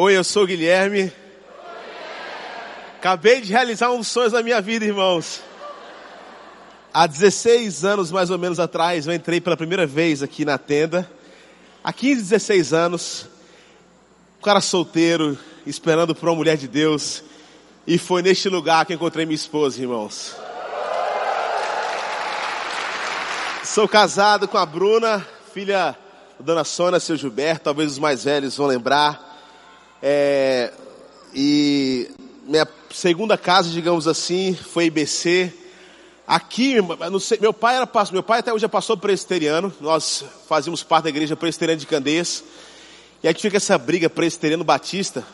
Oi, eu sou o Guilherme. Acabei de realizar um sonho da minha vida, irmãos. Há 16 anos, mais ou menos atrás, eu entrei pela primeira vez aqui na tenda. Há 15, 16 anos, um cara solteiro, esperando por uma mulher de Deus. E foi neste lugar que encontrei minha esposa, irmãos. Sou casado com a Bruna, filha da Dona Sônia, seu Gilberto, talvez os mais velhos vão lembrar. É, e minha segunda casa, digamos assim, foi IBC. Aqui, meu pai era pastor, meu pai até hoje é pastor presbiteriano. Nós fazíamos parte da igreja presbiteriana de Candeias. E aqui fica essa briga presbiteriano batista.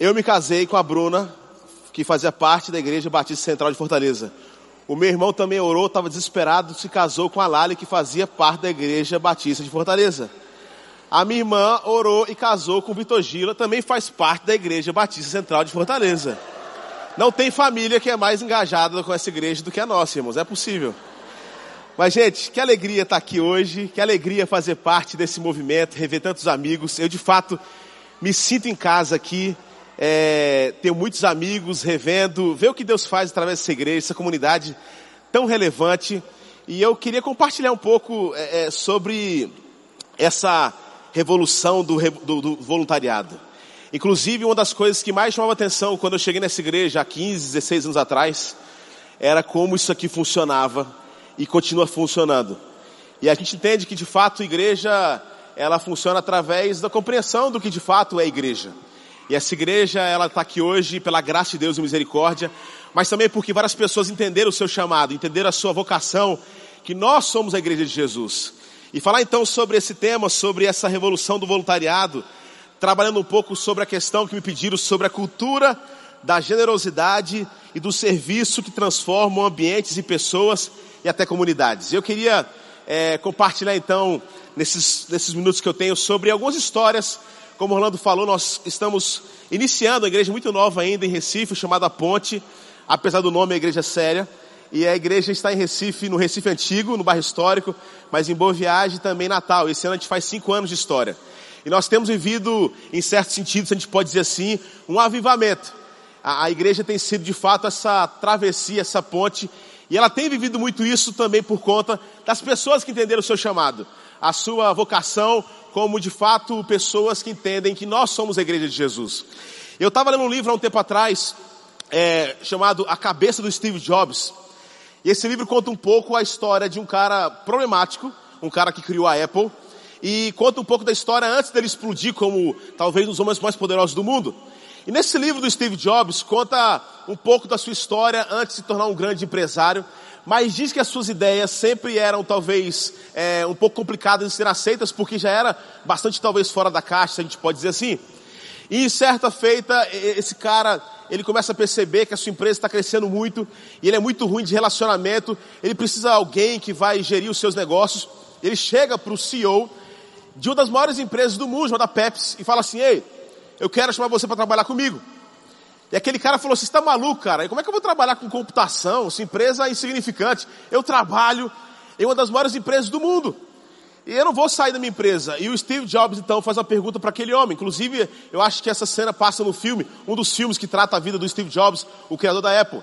Eu me casei com a Bruna, que fazia parte da igreja Batista Central de Fortaleza. O meu irmão também orou, estava desesperado, se casou com a Lali, que fazia parte da igreja Batista de Fortaleza. A minha irmã orou e casou com o Vitor Gila, também faz parte da Igreja Batista Central de Fortaleza. Não tem família que é mais engajada com essa igreja do que a nossa, irmãos, é possível. Mas, gente, que alegria estar aqui hoje, que alegria fazer parte desse movimento, rever tantos amigos. Eu, de fato, me sinto em casa aqui, é, tenho muitos amigos revendo, ver o que Deus faz através dessa igreja, essa comunidade tão relevante. E eu queria compartilhar um pouco é, é sobre essa revolução do, do, do voluntariado. Inclusive, uma das coisas que mais chamava atenção quando eu cheguei nessa igreja há 15, 16 anos atrás, era como isso aqui funcionava e continua funcionando. E a gente entende que de fato a igreja, ela funciona através da compreensão do que de fato é a igreja. E essa igreja, ela está aqui hoje pela graça de Deus e misericórdia, mas também porque várias pessoas entenderam o seu chamado, entenderam a sua vocação, que nós somos a igreja de Jesus. E falar então sobre esse tema, sobre essa revolução do voluntariado, trabalhando um pouco sobre a questão que me pediram sobre a cultura da generosidade e do serviço que transformam ambientes e pessoas e até comunidades. Eu queria é, compartilhar então, nesses, nesses minutos que eu tenho, sobre algumas histórias. Como Orlando falou, nós estamos iniciando uma igreja muito nova ainda em Recife, chamada Ponte, apesar do nome, é igreja séria. E a igreja está em Recife, no Recife Antigo, no bairro histórico, mas em Boa Viagem também Natal. Esse ano a gente faz cinco anos de história. E nós temos vivido, em certo sentido, se a gente pode dizer assim, um avivamento. A, a igreja tem sido de fato essa travessia, essa ponte, e ela tem vivido muito isso também por conta das pessoas que entenderam o seu chamado, a sua vocação, como de fato pessoas que entendem que nós somos a igreja de Jesus. Eu estava lendo um livro há um tempo atrás, é, chamado A Cabeça do Steve Jobs. E esse livro conta um pouco a história de um cara problemático, um cara que criou a Apple, e conta um pouco da história antes dele explodir como talvez um dos homens mais poderosos do mundo. E nesse livro do Steve Jobs conta um pouco da sua história antes de se tornar um grande empresário, mas diz que as suas ideias sempre eram talvez é, um pouco complicadas de ser aceitas, porque já era bastante talvez fora da caixa, a gente pode dizer assim. E certa feita, esse cara ele começa a perceber que a sua empresa está crescendo muito e ele é muito ruim de relacionamento, ele precisa de alguém que vai gerir os seus negócios. Ele chega para o CEO de uma das maiores empresas do mundo, da Pepsi, e fala assim: Ei, eu quero chamar você para trabalhar comigo. E aquele cara falou assim: Você está maluco, cara? Como é que eu vou trabalhar com computação? Essa empresa é insignificante. Eu trabalho em uma das maiores empresas do mundo. E eu não vou sair da minha empresa. E o Steve Jobs então faz uma pergunta para aquele homem. Inclusive, eu acho que essa cena passa no filme, um dos filmes que trata a vida do Steve Jobs, o criador da Apple.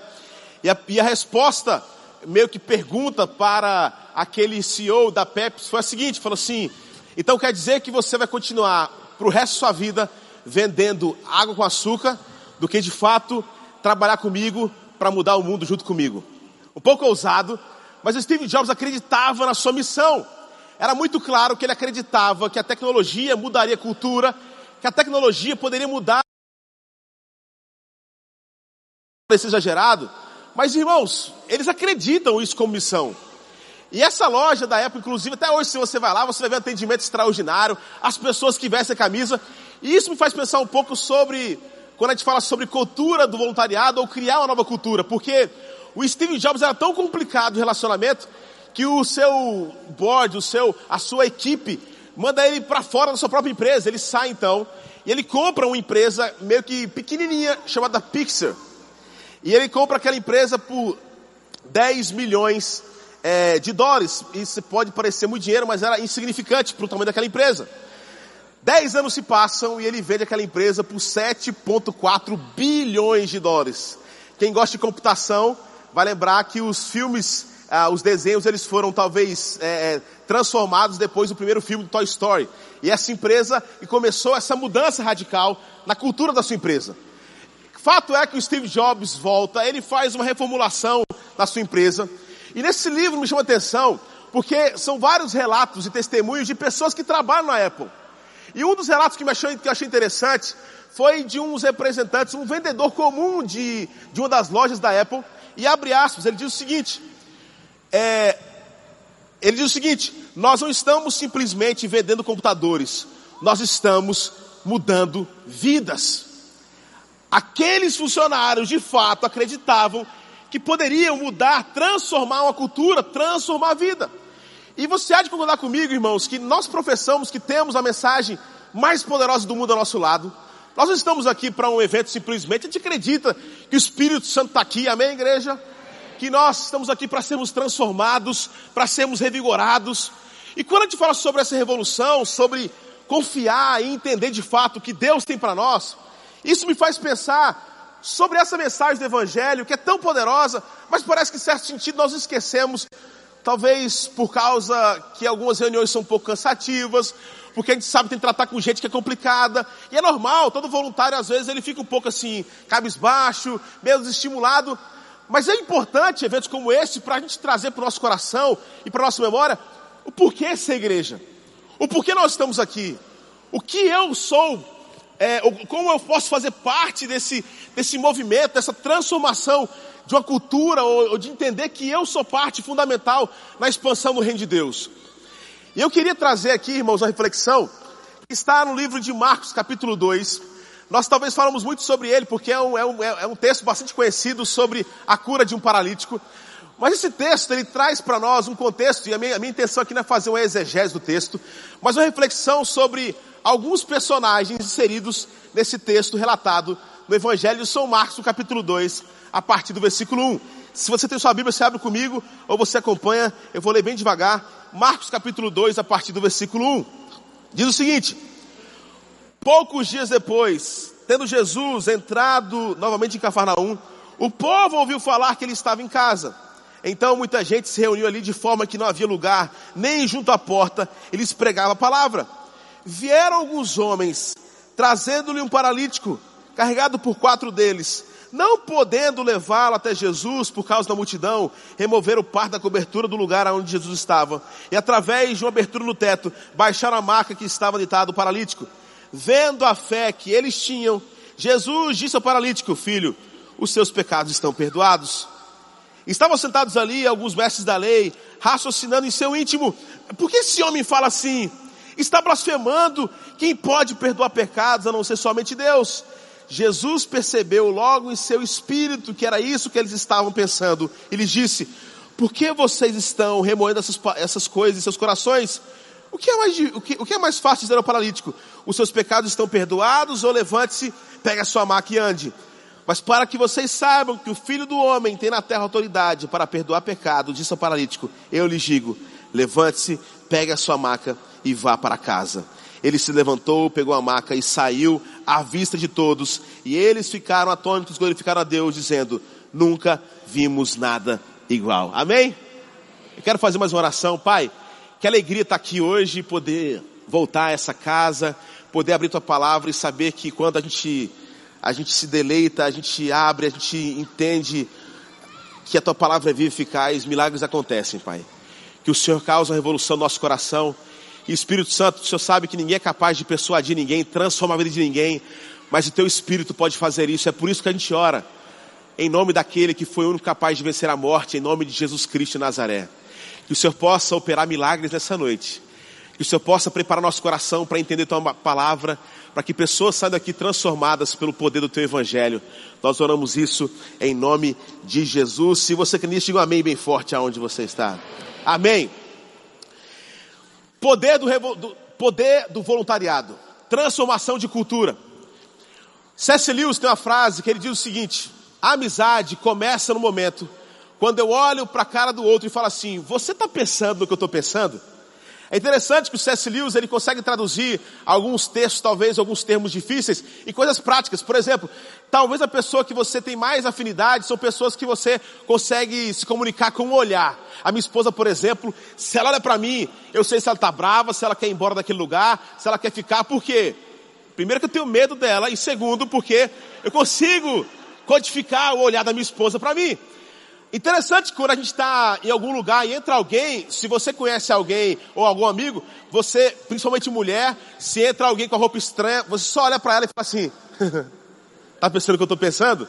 E a, e a resposta, meio que pergunta para aquele CEO da Pepsi foi a seguinte: falou assim, então quer dizer que você vai continuar para o resto da sua vida vendendo água com açúcar, do que de fato trabalhar comigo para mudar o mundo junto comigo. Um pouco ousado, mas o Steve Jobs acreditava na sua missão era muito claro que ele acreditava que a tecnologia mudaria a cultura, que a tecnologia poderia mudar. Parece exagerado, mas irmãos, eles acreditam isso como missão. E essa loja da Apple, inclusive, até hoje, se você vai lá, você vai ver um atendimento extraordinário, as pessoas que vestem a camisa. E isso me faz pensar um pouco sobre, quando a gente fala sobre cultura do voluntariado ou criar uma nova cultura, porque o Steve Jobs era tão complicado o relacionamento que o seu board, o seu, a sua equipe, manda ele para fora da sua própria empresa. Ele sai então e ele compra uma empresa meio que pequenininha chamada Pixar. E ele compra aquela empresa por 10 milhões é, de dólares. Isso pode parecer muito dinheiro, mas era insignificante para o tamanho daquela empresa. Dez anos se passam e ele vende aquela empresa por 7,4 bilhões de dólares. Quem gosta de computação vai lembrar que os filmes, ah, os desenhos, eles foram talvez é, transformados depois do primeiro filme do Toy Story. E essa empresa e começou essa mudança radical na cultura da sua empresa. Fato é que o Steve Jobs volta, ele faz uma reformulação na sua empresa. E nesse livro me chama atenção, porque são vários relatos e testemunhos de pessoas que trabalham na Apple. E um dos relatos que, me achou, que eu achei interessante foi de uns representantes, um vendedor comum de, de uma das lojas da Apple, e abre aspas, ele diz o seguinte, é, ele diz o seguinte, nós não estamos simplesmente vendendo computadores, nós estamos mudando vidas. Aqueles funcionários de fato acreditavam que poderiam mudar, transformar uma cultura, transformar a vida. E você há de concordar comigo, irmãos, que nós professamos que temos a mensagem mais poderosa do mundo ao nosso lado. Nós não estamos aqui para um evento simplesmente, a gente acredita que o Espírito Santo está aqui, amém, igreja? Que nós estamos aqui para sermos transformados, para sermos revigorados. E quando a gente fala sobre essa revolução, sobre confiar e entender de fato o que Deus tem para nós, isso me faz pensar sobre essa mensagem do Evangelho que é tão poderosa, mas parece que em certo sentido nós esquecemos Talvez por causa que algumas reuniões são um pouco cansativas, porque a gente sabe que tem que tratar com gente que é complicada. E é normal, todo voluntário às vezes ele fica um pouco assim, cabisbaixo, meio desestimulado. Mas é importante eventos como esse para a gente trazer para o nosso coração e para a nossa memória o porquê ser igreja. O porquê nós estamos aqui. O que eu sou. É, como eu posso fazer parte desse, desse movimento, dessa transformação de uma cultura ou, ou de entender que eu sou parte fundamental na expansão do reino de Deus. E eu queria trazer aqui, irmãos, uma reflexão que está no livro de Marcos, capítulo 2. Nós talvez falamos muito sobre ele, porque é um, é um, é um texto bastante conhecido sobre a cura de um paralítico. Mas esse texto, ele traz para nós um contexto, e a minha, a minha intenção aqui não é fazer uma exegese do texto, mas uma reflexão sobre alguns personagens inseridos nesse texto relatado no Evangelho de São Marcos, no capítulo 2, a partir do versículo 1. Se você tem sua Bíblia, você abre comigo, ou você acompanha, eu vou ler bem devagar. Marcos capítulo 2, a partir do versículo 1. Diz o seguinte: Poucos dias depois, tendo Jesus entrado novamente em Cafarnaum, o povo ouviu falar que ele estava em casa. Então muita gente se reuniu ali de forma que não havia lugar, nem junto à porta, eles pregavam a palavra. Vieram alguns homens, trazendo-lhe um paralítico, carregado por quatro deles não podendo levá-lo até Jesus por causa da multidão, removeram parte da cobertura do lugar onde Jesus estava, e através de uma abertura no teto, baixaram a marca que estava deitado o paralítico. Vendo a fé que eles tinham, Jesus disse ao paralítico, filho, os seus pecados estão perdoados. Estavam sentados ali alguns mestres da lei, raciocinando em seu íntimo, por que esse homem fala assim? Está blasfemando, quem pode perdoar pecados a não ser somente Deus? Jesus percebeu logo em seu espírito que era isso que eles estavam pensando. Ele disse: Por que vocês estão remoendo essas, essas coisas em seus corações? O que, é mais, o, que, o que é mais fácil dizer ao paralítico? Os seus pecados estão perdoados, ou levante-se, pegue a sua maca e ande. Mas para que vocês saibam que o Filho do Homem tem na terra autoridade para perdoar pecado, disse ao paralítico: Eu lhes digo, levante-se, pegue a sua maca e vá para casa. Ele se levantou, pegou a maca e saiu à vista de todos. E eles ficaram atônitos, glorificaram a Deus, dizendo: Nunca vimos nada igual. Amém? Eu quero fazer mais uma oração, Pai. Que alegria estar aqui hoje, poder voltar a essa casa, poder abrir tua palavra e saber que quando a gente, a gente se deleita, a gente abre, a gente entende que a tua palavra é viva e eficaz, milagres acontecem, Pai. Que o Senhor causa a revolução no nosso coração e Espírito Santo, o Senhor sabe que ninguém é capaz de persuadir ninguém, transformar a vida de ninguém, mas o teu Espírito pode fazer isso. É por isso que a gente ora. Em nome daquele que foi o único capaz de vencer a morte, em nome de Jesus Cristo Nazaré. Que o Senhor possa operar milagres nessa noite. Que o Senhor possa preparar nosso coração para entender tua palavra, para que pessoas saiam daqui transformadas pelo poder do teu evangelho. Nós oramos isso em nome de Jesus. Se você quer nisso, diga um amém bem forte aonde você está. Amém. Poder do, do, poder do voluntariado. Transformação de cultura. C.S. Lewis tem uma frase que ele diz o seguinte: a amizade começa no momento quando eu olho para a cara do outro e falo assim: Você está pensando no que eu estou pensando? É interessante que o C.S. Lewis ele consegue traduzir alguns textos, talvez alguns termos difíceis, em coisas práticas. Por exemplo, talvez a pessoa que você tem mais afinidade são pessoas que você consegue se comunicar com o um olhar. A minha esposa, por exemplo, se ela olha para mim, eu sei se ela está brava, se ela quer ir embora daquele lugar, se ela quer ficar, por quê? Primeiro que eu tenho medo dela, e segundo porque eu consigo codificar o olhar da minha esposa para mim. Interessante quando a gente está em algum lugar e entra alguém, se você conhece alguém ou algum amigo, você, principalmente mulher, se entra alguém com a roupa estranha, você só olha para ela e fala assim: tá pensando o que eu estou pensando?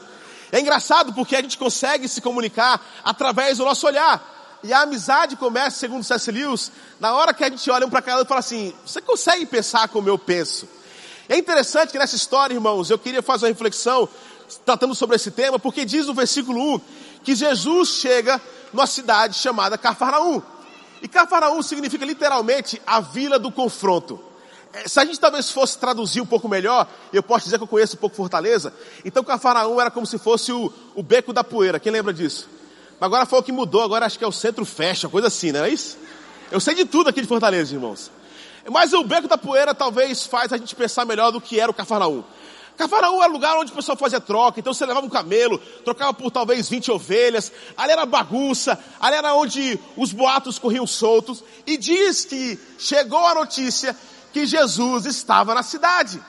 É engraçado porque a gente consegue se comunicar através do nosso olhar. E a amizade começa, segundo C.S. Lewis, na hora que a gente olha um para cá e fala assim: você consegue pensar como eu penso? É interessante que nessa história, irmãos, eu queria fazer uma reflexão tratando sobre esse tema, porque diz no versículo 1 que Jesus chega numa cidade chamada Cafarnaum. E Cafarnaum significa literalmente a vila do confronto. É, se a gente talvez fosse traduzir um pouco melhor, eu posso dizer que eu conheço um pouco Fortaleza, então Cafarnaum era como se fosse o, o beco da poeira, quem lembra disso? Agora foi o que mudou, agora acho que é o centro fecha, coisa assim, não é isso? Eu sei de tudo aqui de Fortaleza, irmãos. Mas o beco da poeira talvez faz a gente pensar melhor do que era o Cafarnaum. Cafarnaum era lugar onde o pessoal fazia troca, então você levava um camelo, trocava por talvez 20 ovelhas, ali era bagunça, ali era onde os boatos corriam soltos, e diz que chegou a notícia que Jesus estava na cidade.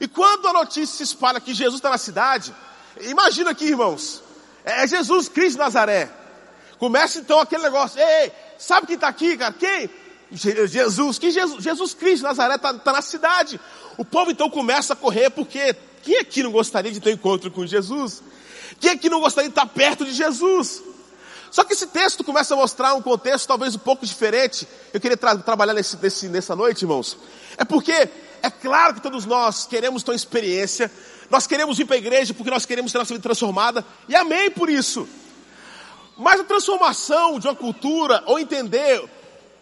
E quando a notícia se espalha que Jesus está na cidade, imagina aqui, irmãos, é Jesus Cristo de Nazaré. Começa então aquele negócio, ei, sabe quem está aqui, cara? Quem? Jesus, que Jesus, Jesus Cristo Nazaré está tá na cidade. O povo então começa a correr porque quem aqui não gostaria de ter um encontro com Jesus? Quem aqui não gostaria de estar perto de Jesus? Só que esse texto começa a mostrar um contexto talvez um pouco diferente. Eu queria tra trabalhar nesse, nesse, nessa noite, irmãos. É porque é claro que todos nós queremos ter uma experiência, nós queremos ir para a igreja porque nós queremos ter nossa vida transformada, e amém por isso. Mas a transformação de uma cultura, ou entender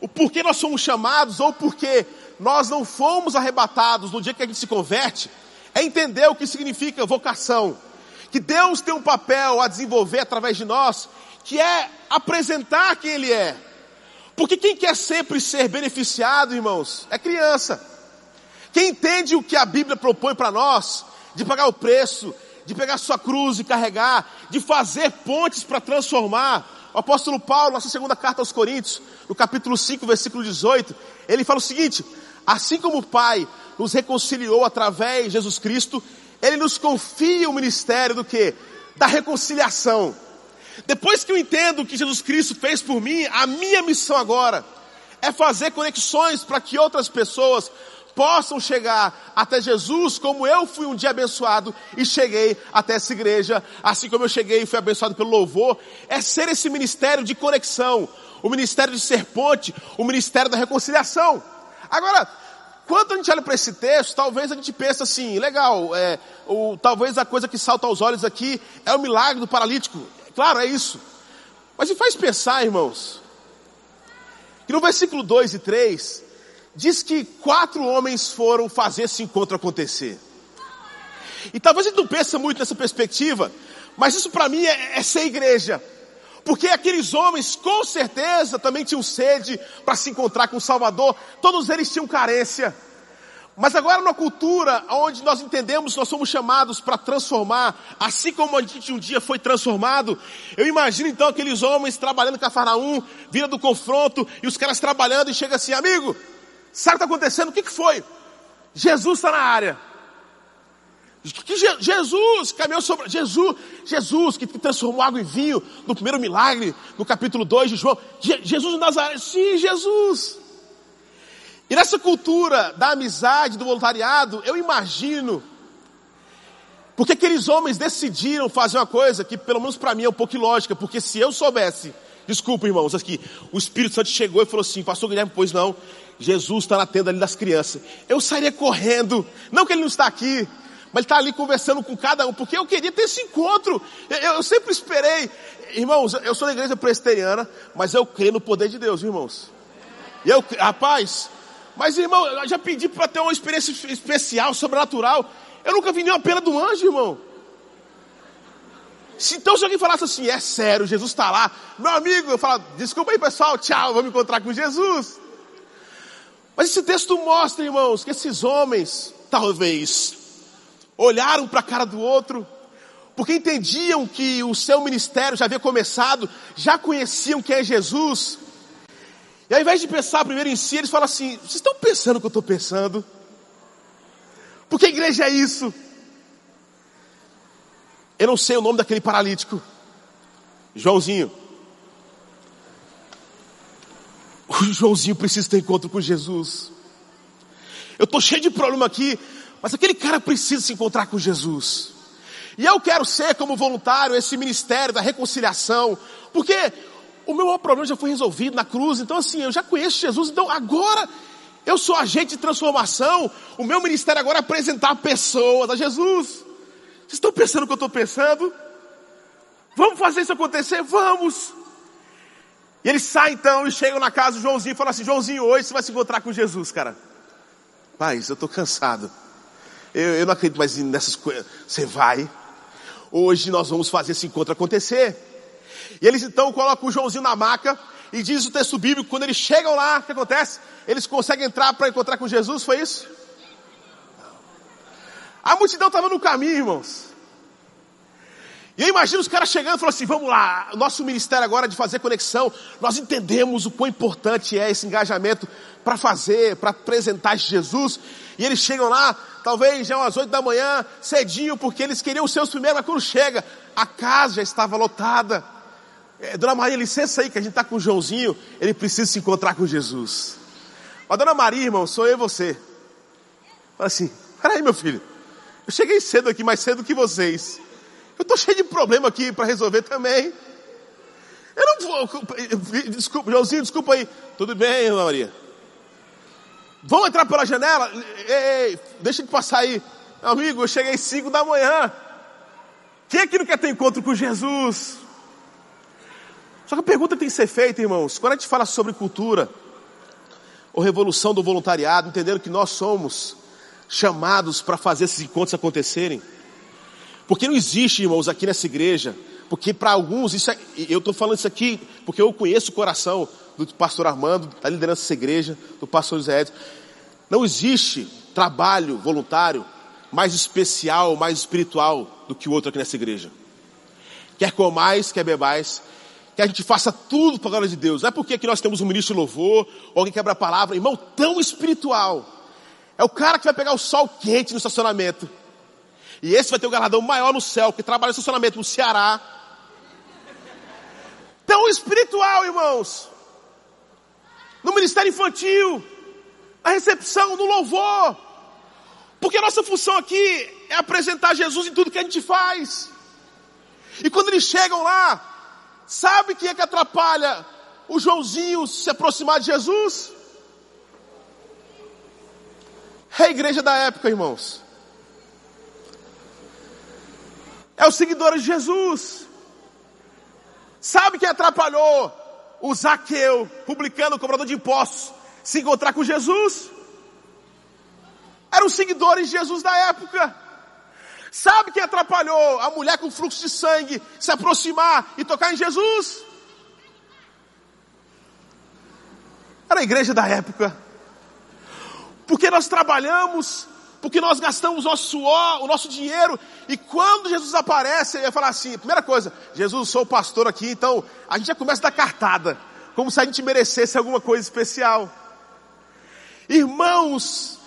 o porquê nós somos chamados, ou porque nós não fomos arrebatados no dia que a gente se converte, é entender o que significa vocação. Que Deus tem um papel a desenvolver através de nós, que é apresentar quem Ele é. Porque quem quer sempre ser beneficiado, irmãos, é criança. Quem entende o que a Bíblia propõe para nós, de pagar o preço, de pegar sua cruz e carregar, de fazer pontes para transformar. O apóstolo Paulo, nossa segunda carta aos Coríntios, no capítulo 5, versículo 18, ele fala o seguinte: Assim como o Pai nos reconciliou através de Jesus Cristo, Ele nos confia o ministério do que? Da reconciliação. Depois que eu entendo o que Jesus Cristo fez por mim, a minha missão agora é fazer conexões para que outras pessoas possam chegar até Jesus como eu fui um dia abençoado e cheguei até essa igreja, assim como eu cheguei e fui abençoado pelo louvor, é ser esse ministério de conexão, o ministério de ser ponte, o ministério da reconciliação. Agora, quando a gente olha para esse texto, talvez a gente pense assim, legal, é, ou, talvez a coisa que salta aos olhos aqui é o milagre do paralítico. Claro, é isso. Mas me faz pensar, irmãos, que no versículo 2 e 3, diz que quatro homens foram fazer esse encontro acontecer. E talvez a gente não pense muito nessa perspectiva, mas isso para mim é, é ser igreja. Porque aqueles homens com certeza também tinham sede para se encontrar com o Salvador, todos eles tinham carência. Mas agora numa cultura onde nós entendemos nós somos chamados para transformar, assim como a gente um dia foi transformado, eu imagino então aqueles homens trabalhando com a Faraum, vindo do confronto, e os caras trabalhando e chega assim, amigo, sabe o que está acontecendo? O que, que foi? Jesus está na área. Que Jesus caminhou sobre. Jesus, Jesus que transformou água em vinho no primeiro milagre, no capítulo 2 de João. Je, Jesus de Nazaré. Sim, Jesus. E nessa cultura da amizade, do voluntariado, eu imagino. Porque aqueles homens decidiram fazer uma coisa que, pelo menos para mim, é um pouco ilógica. Porque se eu soubesse, desculpa irmãos, aqui, o Espírito Santo chegou e falou assim: Pastor Guilherme, pois não, Jesus está na tenda ali das crianças. Eu sairia correndo. Não que ele não está aqui, mas ele está ali conversando com cada um, porque eu queria ter esse encontro. Eu, eu, sempre esperei. Irmãos, eu sou da igreja presbiteriana, mas eu creio no poder de Deus, irmãos. Eu, rapaz, mas irmão, eu já pedi para ter uma experiência especial, sobrenatural. Eu nunca vi nenhuma pena do anjo, irmão. Se, então se alguém falasse assim, é sério, Jesus está lá, meu amigo, eu falo, desculpa aí pessoal, tchau, vamos encontrar com Jesus. Mas esse texto mostra, irmãos, que esses homens, talvez, olharam para a cara do outro, porque entendiam que o seu ministério já havia começado, já conheciam quem é Jesus, e ao invés de pensar primeiro em si, eles falam assim: vocês estão pensando o que eu estou pensando? Porque a igreja é isso. Eu não sei o nome daquele paralítico. Joãozinho. O Joãozinho precisa ter encontro com Jesus. Eu estou cheio de problema aqui, mas aquele cara precisa se encontrar com Jesus. E eu quero ser, como voluntário, esse ministério da reconciliação, porque o meu maior problema já foi resolvido na cruz, então assim, eu já conheço Jesus, então agora eu sou agente de transformação, o meu ministério agora é apresentar pessoas a Jesus. Vocês estão pensando o que eu estou pensando? Vamos fazer isso acontecer? Vamos! E eles saem então e chegam na casa do Joãozinho e falam assim: Joãozinho, hoje você vai se encontrar com Jesus, cara. Pai, eu estou cansado. Eu, eu não acredito mais nessas coisas. Você vai. Hoje nós vamos fazer esse encontro acontecer. E eles então colocam o Joãozinho na maca e diz o texto bíblico, quando eles chegam lá, o que acontece? Eles conseguem entrar para encontrar com Jesus, foi isso? A multidão estava no caminho, irmãos. E eu imagino os caras chegando e falando assim: vamos lá, nosso ministério agora é de fazer conexão. Nós entendemos o quão importante é esse engajamento para fazer, para apresentar Jesus. E eles chegam lá, talvez já às oito da manhã, cedinho, porque eles queriam os seus primeiros, mas quando chega, a casa já estava lotada. É, dona Maria, licença aí que a gente está com o Joãozinho, ele precisa se encontrar com Jesus. Mas Dona Maria, irmão, sou eu e você. Fala assim, peraí meu filho, eu cheguei cedo aqui, mais cedo que vocês. Eu estou cheio de problema aqui para resolver também. Eu não vou, desculpa, Joãozinho, desculpa aí. Tudo bem, Dona Maria. Vamos entrar pela janela? Ei, ei, deixa de passar aí. Amigo, eu cheguei às cinco da manhã. Quem aqui não quer ter encontro com Jesus? Só que a pergunta tem que ser feita, irmãos, quando a gente fala sobre cultura, ou revolução do voluntariado, entendendo que nós somos chamados para fazer esses encontros acontecerem. Porque não existe, irmãos, aqui nessa igreja, porque para alguns, isso é, eu estou falando isso aqui porque eu conheço o coração do pastor Armando, da liderança dessa igreja, do pastor José Edson. Não existe trabalho voluntário mais especial, mais espiritual do que o outro aqui nessa igreja. Quer comais, quer bebais, que a gente faça tudo para a glória de Deus. Não é porque aqui nós temos um ministro de louvor, ou alguém quebra a palavra, irmão, tão espiritual. É o cara que vai pegar o sol quente no estacionamento. E esse vai ter o galardão maior no céu, que trabalha no estacionamento no Ceará. Tão espiritual, irmãos. No ministério infantil, na recepção, no louvor. Porque a nossa função aqui é apresentar Jesus em tudo que a gente faz. E quando eles chegam lá, Sabe quem é que atrapalha o Joãozinho se aproximar de Jesus? É a igreja da época, irmãos. É os seguidores de Jesus. Sabe quem atrapalhou o Zaqueu, publicano, cobrador de impostos, se encontrar com Jesus? Eram os seguidores de Jesus da época. Sabe quem atrapalhou a mulher com fluxo de sangue se aproximar e tocar em Jesus? Era a igreja da época. Porque nós trabalhamos, porque nós gastamos nosso suor, o nosso dinheiro, e quando Jesus aparece, ele vai falar assim: primeira coisa, Jesus, sou o pastor aqui, então a gente já começa da cartada, como se a gente merecesse alguma coisa especial. Irmãos,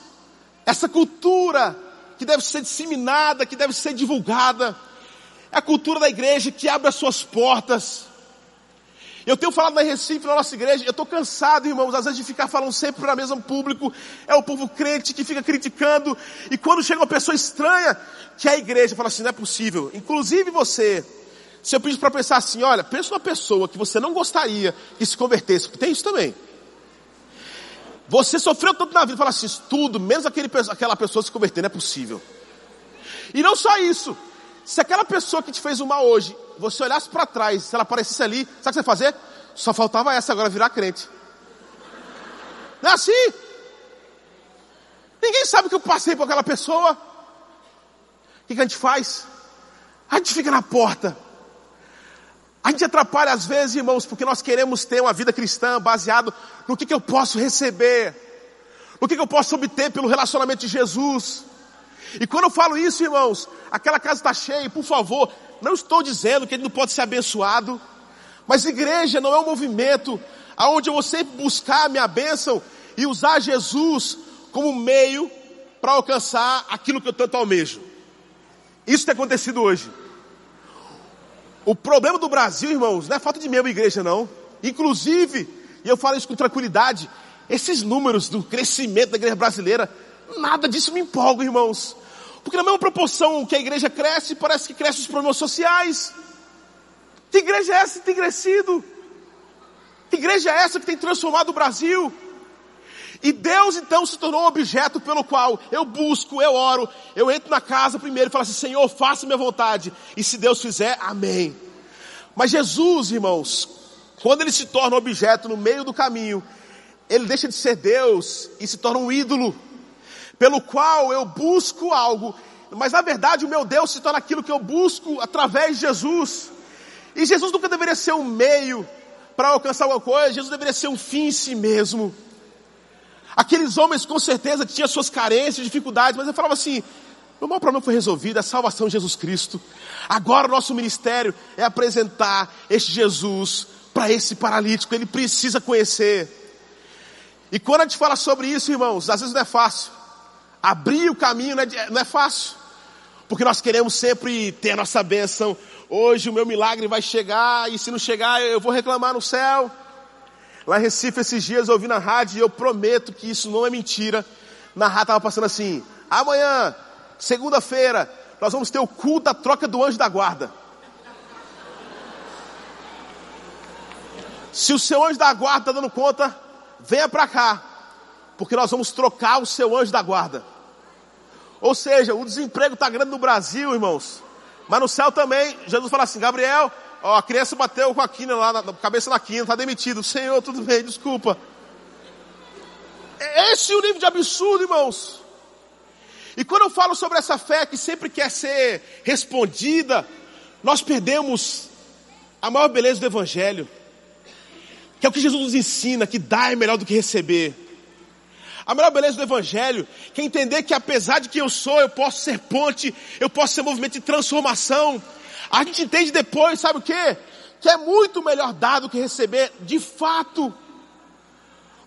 essa cultura que deve ser disseminada, que deve ser divulgada. É a cultura da igreja que abre as suas portas. Eu tenho falado na Recife, na nossa igreja, eu estou cansado, irmãos, às vezes de ficar falando sempre para mesmo público. É o povo crente que fica criticando. E quando chega uma pessoa estranha, que é a igreja fala assim, não é possível. Inclusive você, se eu pedir para pensar assim, olha, pensa numa pessoa que você não gostaria que se convertesse, tem isso também. Você sofreu tanto na vida, fala assim, tudo, menos aquele, aquela pessoa se converter, não é possível. E não só isso. Se aquela pessoa que te fez o mal hoje, você olhasse para trás, se ela aparecesse ali, sabe o que você ia fazer? Só faltava essa agora virar crente. Não é assim? Ninguém sabe que eu passei por aquela pessoa. O que, que a gente faz? A gente fica na porta. A gente atrapalha às vezes, irmãos, porque nós queremos ter uma vida cristã baseado no que, que eu posso receber. O que, que eu posso obter pelo relacionamento de Jesus? E quando eu falo isso, irmãos, aquela casa está cheia, por favor, não estou dizendo que ele não pode ser abençoado, mas igreja não é um movimento aonde eu vou sempre buscar a minha bênção e usar Jesus como meio para alcançar aquilo que eu tanto almejo. Isso tem acontecido hoje. O problema do Brasil, irmãos, não é falta de membro igreja, não. Inclusive, e eu falo isso com tranquilidade, esses números do crescimento da igreja brasileira, nada disso me empolga, irmãos. Porque na mesma proporção que a igreja cresce, parece que crescem os problemas sociais. Que igreja é essa que tem crescido? Que igreja é essa que tem transformado o Brasil? E Deus então se tornou um objeto pelo qual eu busco, eu oro, eu entro na casa primeiro e falo assim: Senhor, faça minha vontade. E se Deus fizer, amém. Mas Jesus, irmãos, quando ele se torna objeto no meio do caminho, ele deixa de ser Deus e se torna um ídolo pelo qual eu busco algo, mas na verdade o meu Deus se torna aquilo que eu busco através de Jesus. E Jesus nunca deveria ser um meio para alcançar alguma coisa, Jesus deveria ser um fim em si mesmo. Aqueles homens com certeza tinham suas carências, dificuldades, mas eu falava assim: o maior problema foi resolvido, a salvação de Jesus Cristo. Agora o nosso ministério é apresentar este Jesus para esse paralítico, ele precisa conhecer. E quando a gente fala sobre isso, irmãos, às vezes não é fácil. Abrir o caminho não é, não é fácil, porque nós queremos sempre ter a nossa bênção. Hoje o meu milagre vai chegar, e se não chegar, eu vou reclamar no céu. Lá em Recife, esses dias eu ouvi na rádio, e eu prometo que isso não é mentira. Na rádio estava passando assim: amanhã, segunda-feira, nós vamos ter o culto da troca do anjo da guarda. Se o seu anjo da guarda está dando conta, venha para cá, porque nós vamos trocar o seu anjo da guarda. Ou seja, o desemprego está grande no Brasil, irmãos. Mas no céu também, Jesus fala assim, Gabriel, ó, a criança bateu com a quina lá, na, cabeça na quina, está demitido. Senhor, tudo bem, desculpa. Esse é o nível de absurdo, irmãos. E quando eu falo sobre essa fé que sempre quer ser respondida, nós perdemos a maior beleza do Evangelho, que é o que Jesus nos ensina, que dar é melhor do que receber. A melhor beleza do Evangelho, é entender que apesar de quem eu sou, eu posso ser ponte, eu posso ser movimento de transformação. A gente entende depois, sabe o que? Que é muito melhor dar do que receber, de fato.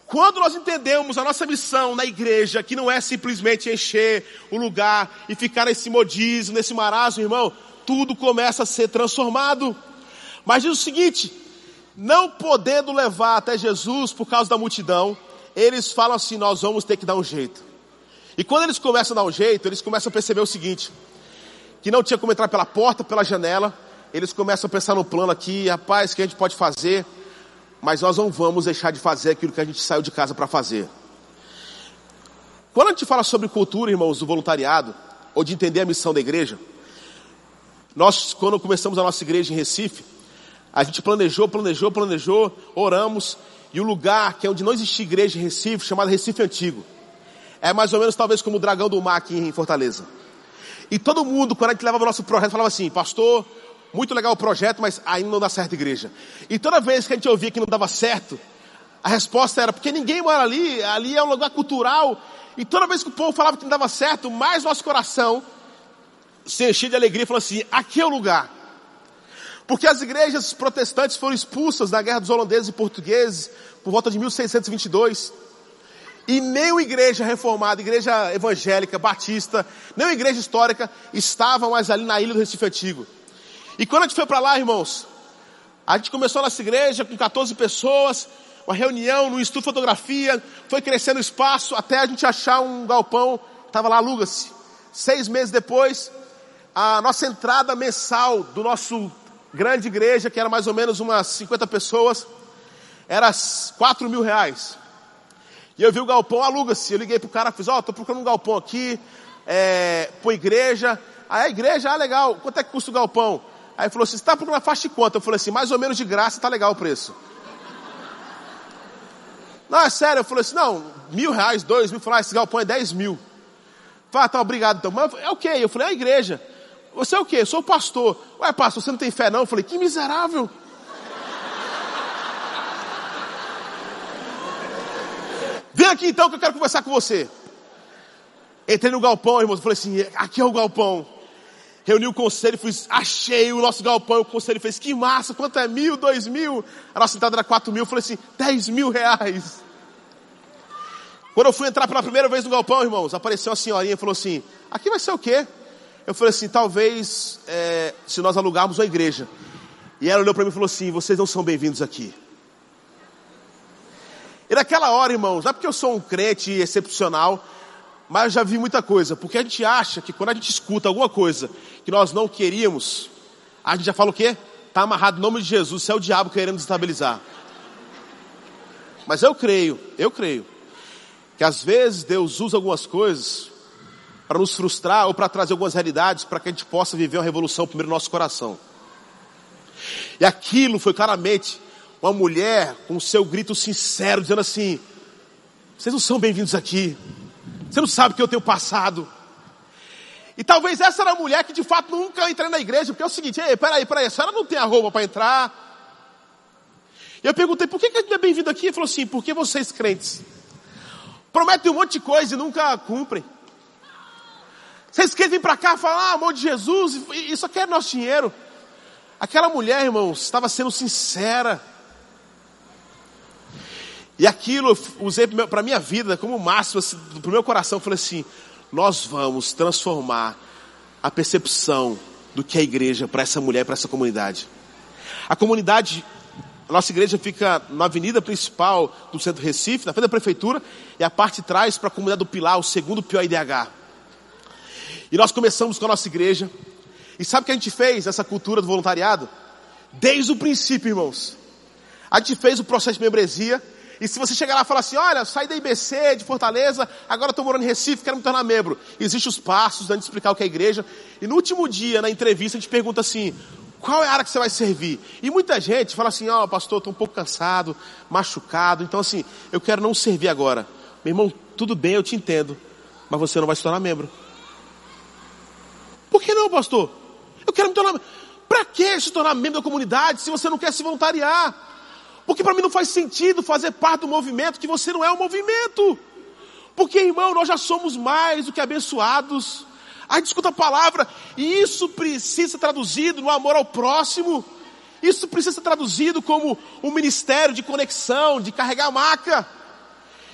Quando nós entendemos a nossa missão na igreja, que não é simplesmente encher o lugar e ficar nesse modismo, nesse marasmo, irmão, tudo começa a ser transformado. Mas diz o seguinte: não podendo levar até Jesus por causa da multidão, eles falam assim: nós vamos ter que dar um jeito. E quando eles começam a dar um jeito, eles começam a perceber o seguinte: que não tinha como entrar pela porta, pela janela. Eles começam a pensar no plano aqui, rapaz, o que a gente pode fazer? Mas nós não vamos deixar de fazer aquilo que a gente saiu de casa para fazer. Quando a gente fala sobre cultura, irmãos, do voluntariado, ou de entender a missão da igreja, nós, quando começamos a nossa igreja em Recife, a gente planejou, planejou, planejou, oramos, e o lugar que é onde não existia igreja em Recife, chamado Recife Antigo. É mais ou menos talvez como o Dragão do Mar aqui em Fortaleza. E todo mundo, quando a gente levava o nosso projeto, falava assim, pastor, muito legal o projeto, mas ainda não dá certo a igreja. E toda vez que a gente ouvia que não dava certo, a resposta era, porque ninguém mora ali, ali é um lugar cultural. E toda vez que o povo falava que não dava certo, mais nosso coração se enchia de alegria e falou assim, aqui é o lugar. Porque as igrejas protestantes foram expulsas na guerra dos holandeses e portugueses por volta de 1622. E nem a igreja reformada, igreja evangélica, batista, nem a igreja histórica estavam mais ali na ilha do Recife Antigo. E quando a gente foi para lá, irmãos, a gente começou a nossa igreja com 14 pessoas, uma reunião no Instituto de Fotografia, foi crescendo o espaço até a gente achar um galpão, estava lá, aluga-se. Seis meses depois, a nossa entrada mensal do nosso grande igreja, que era mais ou menos umas 50 pessoas, era 4 mil reais. E eu vi o galpão, aluga-se. Eu liguei pro cara, fiz, ó, oh, tô procurando um galpão aqui, é, pro igreja. Aí a igreja, ah, legal, quanto é que custa o galpão? Aí falou assim, você tá procurando a faixa de quanto? Eu falei assim, mais ou menos de graça, tá legal o preço. Não, é sério, eu falei assim, não, mil reais, dois mil, falei, ah, esse galpão é dez mil. Falei, tá, obrigado então. Mas é o okay. Eu falei, é a igreja. Você é o quê? Eu sou pastor. Ué, pastor, você não tem fé não? Eu falei, que miserável. Vem aqui então que eu quero conversar com você. Entrei no galpão, irmãos, falei assim, aqui é o galpão. Reuni o conselho, fui, achei o nosso galpão, o conselho fez, que massa, quanto é mil, dois mil? A nossa entrada era quatro mil, falei assim, dez mil reais. Quando eu fui entrar pela primeira vez no galpão, irmãos, apareceu uma senhorinha e falou assim, aqui vai ser o quê? Eu falei assim, talvez é, se nós alugarmos uma igreja. E ela olhou para mim e falou assim, vocês não são bem-vindos aqui. E naquela hora, irmãos, não é porque eu sou um crente excepcional, mas eu já vi muita coisa, porque a gente acha que quando a gente escuta alguma coisa que nós não queríamos, a gente já fala o quê? Está amarrado no nome de Jesus, isso é o diabo querendo estabilizar. Mas eu creio, eu creio, que às vezes Deus usa algumas coisas para nos frustrar ou para trazer algumas realidades para que a gente possa viver uma revolução primeiro no nosso coração. E aquilo foi claramente uma mulher com o seu grito sincero, dizendo assim: vocês não são bem-vindos aqui. Você não sabe que eu tenho passado. E talvez essa era a mulher que de fato nunca entrei na igreja, porque é o seguinte, ei, peraí, peraí, a senhora não tem a roupa para entrar. E eu perguntei, por que, a gente é bem-vindo aqui? Ele falou assim, porque vocês crentes prometem um monte de coisa e nunca cumprem. Vocês querem vir para cá falar ah, amor de Jesus, e isso aqui é nosso dinheiro. Aquela mulher, irmãos, estava sendo sincera. E aquilo eu usei para a minha vida como máximo, assim, para o meu coração. Eu falei assim: nós vamos transformar a percepção do que é a igreja para essa mulher, para essa comunidade. A comunidade, a nossa igreja fica na avenida principal do centro Recife, na frente da prefeitura, e a parte de trás para a comunidade do Pilar, o segundo pior IDH. E nós começamos com a nossa igreja. E sabe o que a gente fez, essa cultura do voluntariado? Desde o princípio, irmãos. A gente fez o processo de membresia. E se você chegar lá e falar assim, olha, saí da IBC, de Fortaleza, agora estou morando em Recife, quero me tornar membro. Existem os passos, a gente explicar o que é igreja. E no último dia, na entrevista, a gente pergunta assim, qual é a área que você vai servir? E muita gente fala assim, ó, oh, pastor, estou um pouco cansado, machucado, então assim, eu quero não servir agora. Meu irmão, tudo bem, eu te entendo, mas você não vai se tornar membro. Por que não, pastor? Eu quero me tornar. Para que se tornar membro da comunidade se você não quer se voluntariar? Porque para mim não faz sentido fazer parte do movimento que você não é um movimento. Porque, irmão, nós já somos mais do que abençoados. A gente escuta a palavra e isso precisa ser traduzido no amor ao próximo. Isso precisa ser traduzido como um ministério de conexão, de carregar a maca.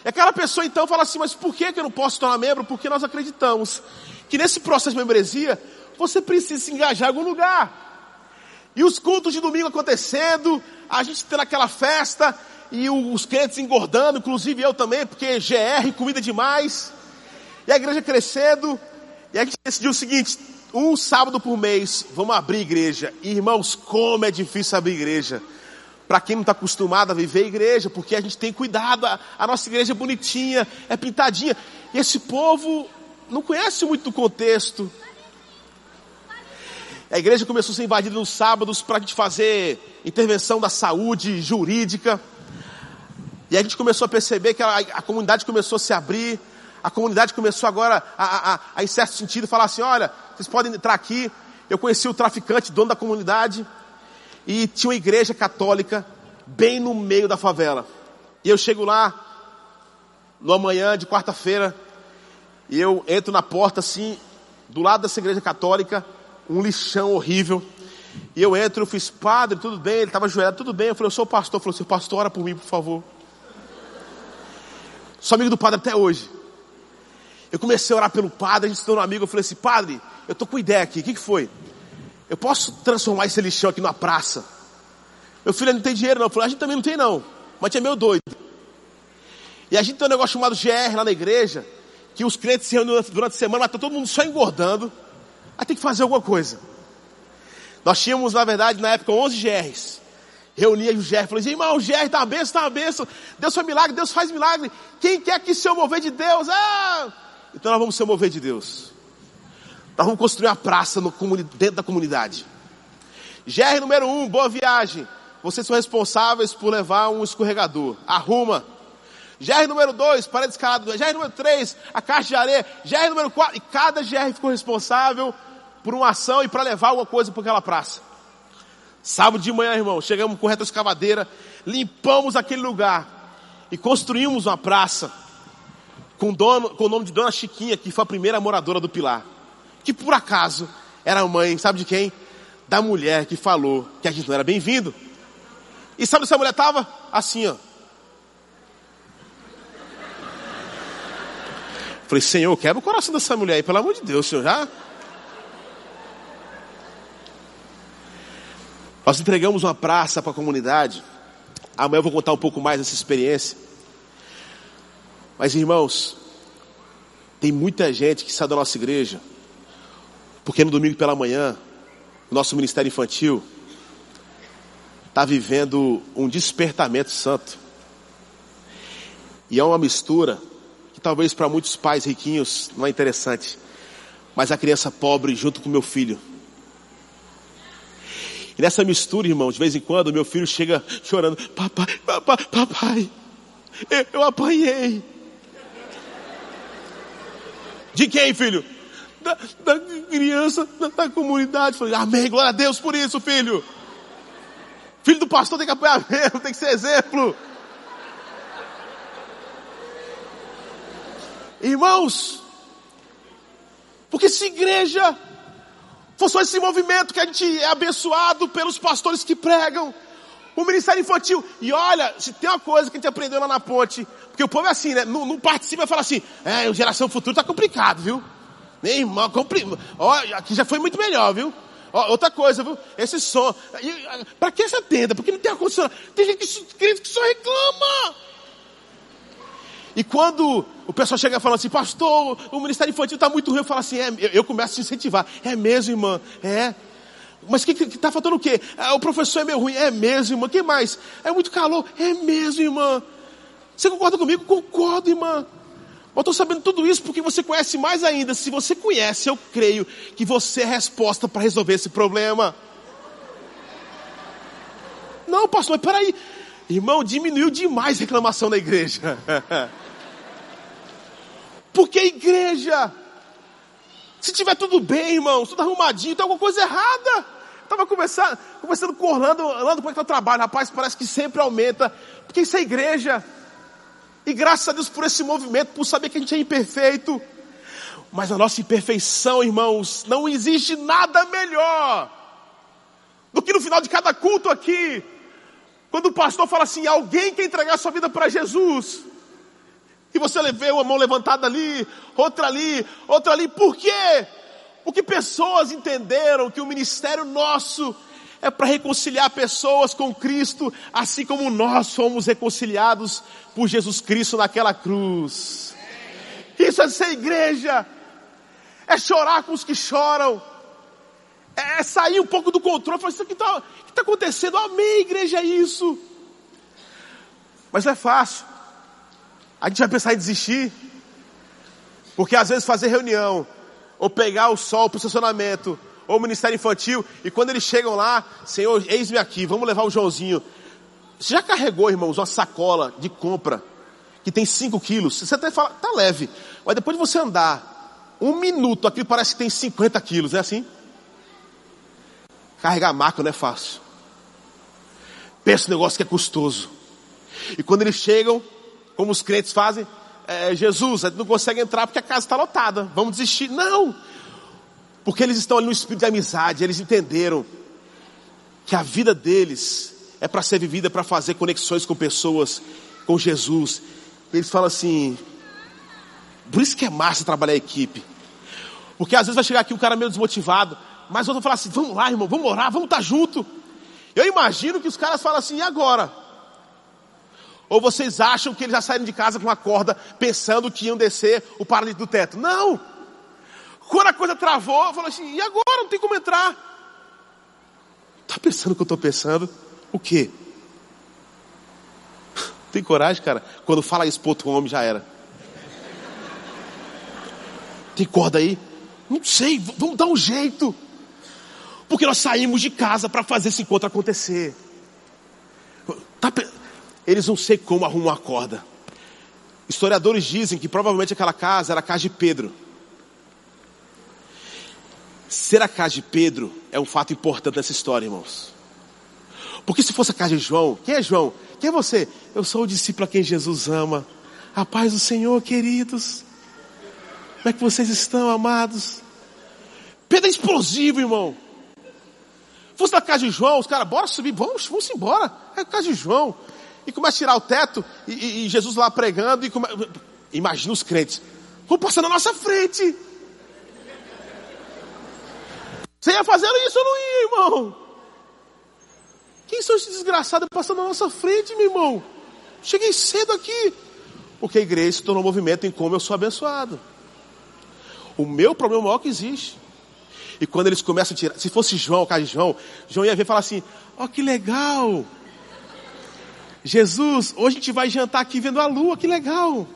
E aquela pessoa então fala assim, mas por que eu não posso tornar membro? Porque nós acreditamos que nesse processo de membresia, você precisa se engajar em algum lugar. E os cultos de domingo acontecendo, a gente tendo aquela festa, e os crentes engordando, inclusive eu também, porque GR, comida demais. E a igreja crescendo, e a gente decidiu o seguinte, um sábado por mês, vamos abrir igreja. Irmãos, como é difícil abrir igreja. Para quem não está acostumado a viver igreja, porque a gente tem cuidado, a, a nossa igreja é bonitinha, é pintadinha. E esse povo não conhece muito do contexto. A igreja começou a ser invadida nos sábados para a gente fazer intervenção da saúde jurídica. E a gente começou a perceber que a, a comunidade começou a se abrir. A comunidade começou agora a, a, a, em certo sentido, falar assim: olha, vocês podem entrar aqui. Eu conheci o traficante, dono da comunidade. E tinha uma igreja católica bem no meio da favela. E eu chego lá, no amanhã de quarta-feira, e eu entro na porta assim, do lado dessa igreja católica, um lixão horrível. E eu entro, eu fiz, padre, tudo bem? Ele estava ajoelhado, tudo bem. Eu falei, eu sou pastor. Ele falou assim, pastor, ora por mim, por favor. Sou amigo do padre até hoje. Eu comecei a orar pelo padre, a gente se tornou amigo. Eu falei assim, padre, eu tô com ideia aqui. O que, que foi? Eu posso transformar esse lixão aqui numa praça? Meu filho não tem dinheiro não. Eu falei, a gente também não tem não. Mas é meio doido. E a gente tem um negócio chamado GR lá na igreja que os crentes se reúnem durante a semana, mas está todo mundo só engordando. Aí tem que fazer alguma coisa. Nós tínhamos, na verdade, na época, 11 GRs. Reunia os GRs, falei assim, irmão, o GR está uma benção, está uma benção. Deus faz milagre, Deus faz milagre. Quem quer que se mover de Deus? Ah! Então nós vamos se mover de Deus. Nós vamos construir uma praça no, dentro da comunidade. GR número 1, um, boa viagem. Vocês são responsáveis por levar um escorregador. Arruma. GR número 2, parede escalada. GR número 3, a caixa de areia. GR número 4, e cada GR ficou responsável por uma ação e para levar alguma coisa para aquela praça. Sábado de manhã, irmão, chegamos com reta escavadeira, limpamos aquele lugar e construímos uma praça. com, dono, com o nome de Dona Chiquinha, que foi a primeira moradora do Pilar. Que por acaso era a mãe, sabe de quem? Da mulher que falou que a gente não era bem-vindo. E sabe onde essa mulher estava? Assim, ó. Falei, Senhor, quebra o coração dessa mulher aí, pelo amor de Deus, Senhor, já. Nós entregamos uma praça para a comunidade. Amanhã eu vou contar um pouco mais dessa experiência. Mas irmãos, tem muita gente que sai da nossa igreja, porque no domingo pela manhã, o nosso ministério infantil está vivendo um despertamento santo. E é uma mistura talvez para muitos pais riquinhos não é interessante. Mas a criança pobre junto com meu filho. E nessa mistura, irmão, de vez em quando, meu filho chega chorando: Papai, papai, papai, eu, eu apanhei. De quem, filho? Da, da criança, da, da comunidade. Falei, amém, glória a Deus por isso, filho. Filho do pastor tem que apoiar mesmo, tem que ser exemplo. Irmãos, porque se igreja fosse só esse movimento que a gente é abençoado pelos pastores que pregam, o ministério infantil, e olha, se tem uma coisa que a gente aprendeu lá na ponte, porque o povo é assim, né? Não, não participa e fala assim, é, geração futura tá complicado, viu? Nem irmão, compli... Ó, aqui já foi muito melhor, viu? Ó, outra coisa, viu? Esse som. Para que essa tenda? Porque não tem ar-condicionado. Tem gente que, que só reclama. E quando o pessoal chega falando assim, pastor, o ministério infantil está muito ruim, eu falo assim, é, eu, eu, começo a te incentivar. É mesmo, irmã? É. Mas que, que tá faltando o quê? É, o professor é meio ruim. É mesmo, irmã. Que mais? É muito calor. É mesmo, irmã. Você concorda comigo? Concordo, irmã. Eu estou sabendo tudo isso porque você conhece mais ainda. Se você conhece, eu creio que você é a resposta para resolver esse problema. Não, pastor, mas peraí. Irmão, diminuiu demais a reclamação da igreja. porque a igreja, se tiver tudo bem, irmão, tudo arrumadinho, tem alguma coisa errada. Estava conversando, conversando com o Orlando, Orlando, como é que está o trabalho? Rapaz, parece que sempre aumenta. Porque isso é igreja. E graças a Deus por esse movimento, por saber que a gente é imperfeito. Mas a nossa imperfeição, irmãos, não existe nada melhor do que no final de cada culto aqui, quando o pastor fala assim: alguém quer entregar sua vida para Jesus. E você vê uma mão levantada ali, outra ali, outra ali. Por quê? Porque pessoas entenderam que o ministério nosso é para reconciliar pessoas com Cristo, assim como nós fomos reconciliados por Jesus Cristo naquela cruz. Isso é ser igreja, é chorar com os que choram, é sair um pouco do controle, falar, isso aqui está tá acontecendo, amém, igreja, é isso. Mas é fácil, a gente vai pensar em desistir, porque às vezes fazer reunião, ou pegar o sol para o estacionamento, ou o ministério infantil, e quando eles chegam lá, Senhor, eis-me aqui, vamos levar o Joãozinho. Você já carregou, irmãos, uma sacola de compra que tem 5 quilos? Você até fala, tá leve, mas depois de você andar um minuto, aquilo parece que tem 50 quilos, é assim? Carregar maca não é fácil. Pensa um negócio que é custoso. E quando eles chegam, como os crentes fazem, é, Jesus, a não consegue entrar porque a casa está lotada, vamos desistir. Não! Porque eles estão ali no espírito de amizade, eles entenderam que a vida deles é para ser vivida para fazer conexões com pessoas, com Jesus. Eles falam assim, por isso que é massa trabalhar a equipe. Porque às vezes vai chegar aqui um cara meio desmotivado, mas outro vai falar assim, vamos lá irmão, vamos orar, vamos estar tá junto. Eu imagino que os caras falam assim, e agora? Ou vocês acham que eles já saíram de casa com uma corda pensando que iam descer o paralítico do teto? Não! Quando a coisa travou, falou assim: e agora? Não tem como entrar. Tá pensando o que eu estou pensando? O quê? Tem coragem, cara? Quando fala isso para outro homem, já era. Tem corda aí? Não sei, vamos dar um jeito. Porque nós saímos de casa para fazer esse encontro acontecer. Tá, eles não sei como arrumam a corda. Historiadores dizem que provavelmente aquela casa era a casa de Pedro. Ser a casa de Pedro é um fato importante nessa história, irmãos. Porque se fosse a casa de João, quem é João? Quem é você? Eu sou o discípulo a quem Jesus ama. A paz do Senhor, queridos. Como é que vocês estão, amados? Pedro é explosivo, irmão. Fosse na casa de João, os caras, bora subir, vamos, vamos embora. É a casa de João. E começa a tirar o teto, e, e, e Jesus lá pregando, e come... imagina os crentes. Vão passar na nossa frente. Você ia fazendo isso ou não ia, irmão? Quem são esses desgraçados passando na nossa frente, meu irmão? Cheguei cedo aqui. Porque a igreja se tornou um movimento em como eu sou abençoado. O meu problema maior que existe. E quando eles começam a tirar, se fosse João, o caso de João, João ia ver e falar assim: Ó, oh, que legal. Jesus, hoje a gente vai jantar aqui vendo a lua, que legal.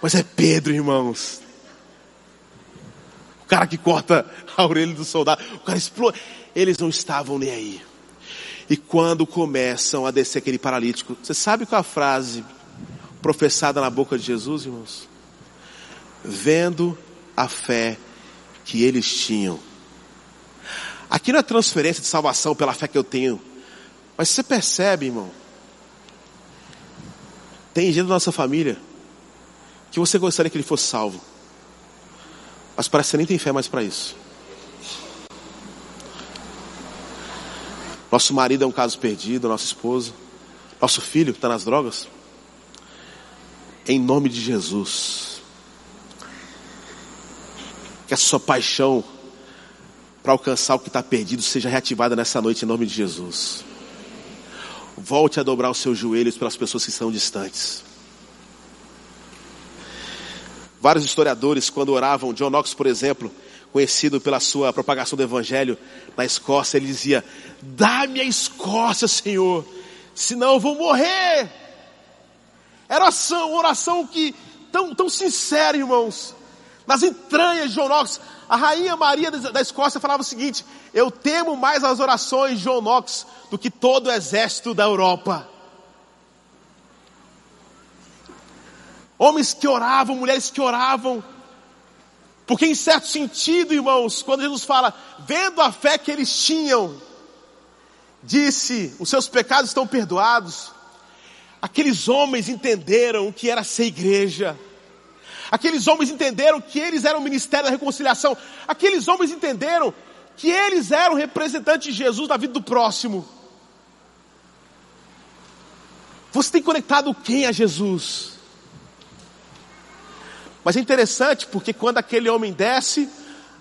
Mas é Pedro, irmãos. O cara que corta a orelha do soldado, o cara explode. Eles não estavam nem aí. E quando começam a descer aquele paralítico, você sabe qual a frase professada na boca de Jesus, irmãos? Vendo a fé que eles tinham. Aqui não é transferência de salvação pela fé que eu tenho. Mas você percebe, irmão? Tem gente da nossa família que você gostaria que ele fosse salvo. Mas parece que você nem tem fé mais para isso. Nosso marido é um caso perdido, nossa esposa. Nosso filho está nas drogas. Em nome de Jesus. Que a sua paixão para alcançar o que está perdido seja reativada nessa noite em nome de Jesus. Volte a dobrar os seus joelhos pelas pessoas que estão distantes. Vários historiadores, quando oravam, John Knox, por exemplo, conhecido pela sua propagação do evangelho na Escócia, ele dizia: Dá-me a Escócia, Senhor, senão eu vou morrer. Era oração, oração que tão, tão sincera, irmãos. Nas entranhas de John Knox, a rainha Maria da Escócia falava o seguinte: Eu temo mais as orações de John Knox do que todo o exército da Europa. Homens que oravam, mulheres que oravam. Porque em certo sentido, irmãos, quando Jesus fala, vendo a fé que eles tinham, disse, os seus pecados estão perdoados. Aqueles homens entenderam o que era ser igreja. Aqueles homens entenderam que eles eram o ministério da reconciliação. Aqueles homens entenderam que eles eram representantes de Jesus na vida do próximo. Você tem conectado quem a Jesus? Mas é interessante porque quando aquele homem desce,